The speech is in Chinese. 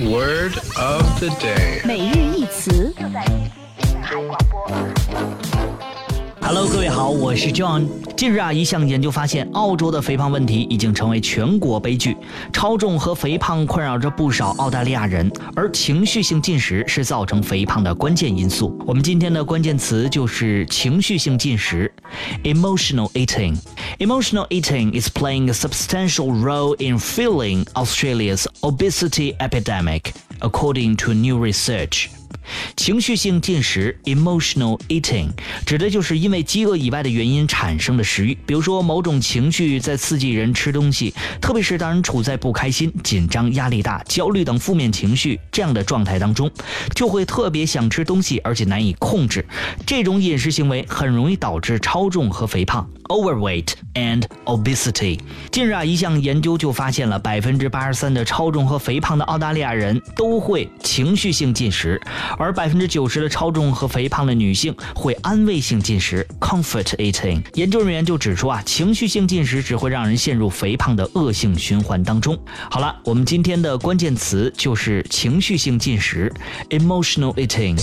Word of the day. 每日一词。 Hello，各位好，我是 John。近日啊，一项研究发现，澳洲的肥胖问题已经成为全国悲剧，超重和肥胖困扰着不少澳大利亚人，而情绪性进食是造成肥胖的关键因素。我们今天的关键词就是情绪性进食，emotional eating。Emotional eating is playing a substantial role in fueling Australia's obesity epidemic, according to new research. 情绪性进食 （emotional eating） 指的就是因为饥饿以外的原因产生的食欲，比如说某种情绪在刺激人吃东西，特别是当人处在不开心、紧张、压力大、焦虑等负面情绪这样的状态当中，就会特别想吃东西，而且难以控制。这种饮食行为很容易导致超重和肥胖 （overweight and obesity）。近日啊，一项研究就发现了百分之八十三的超重和肥胖的澳大利亚人都会情绪性进食。而百分之九十的超重和肥胖的女性会安慰性进食 （comfort eating）。研究人员就指出啊，情绪性进食只会让人陷入肥胖的恶性循环当中。好了，我们今天的关键词就是情绪性进食 （emotional eating）。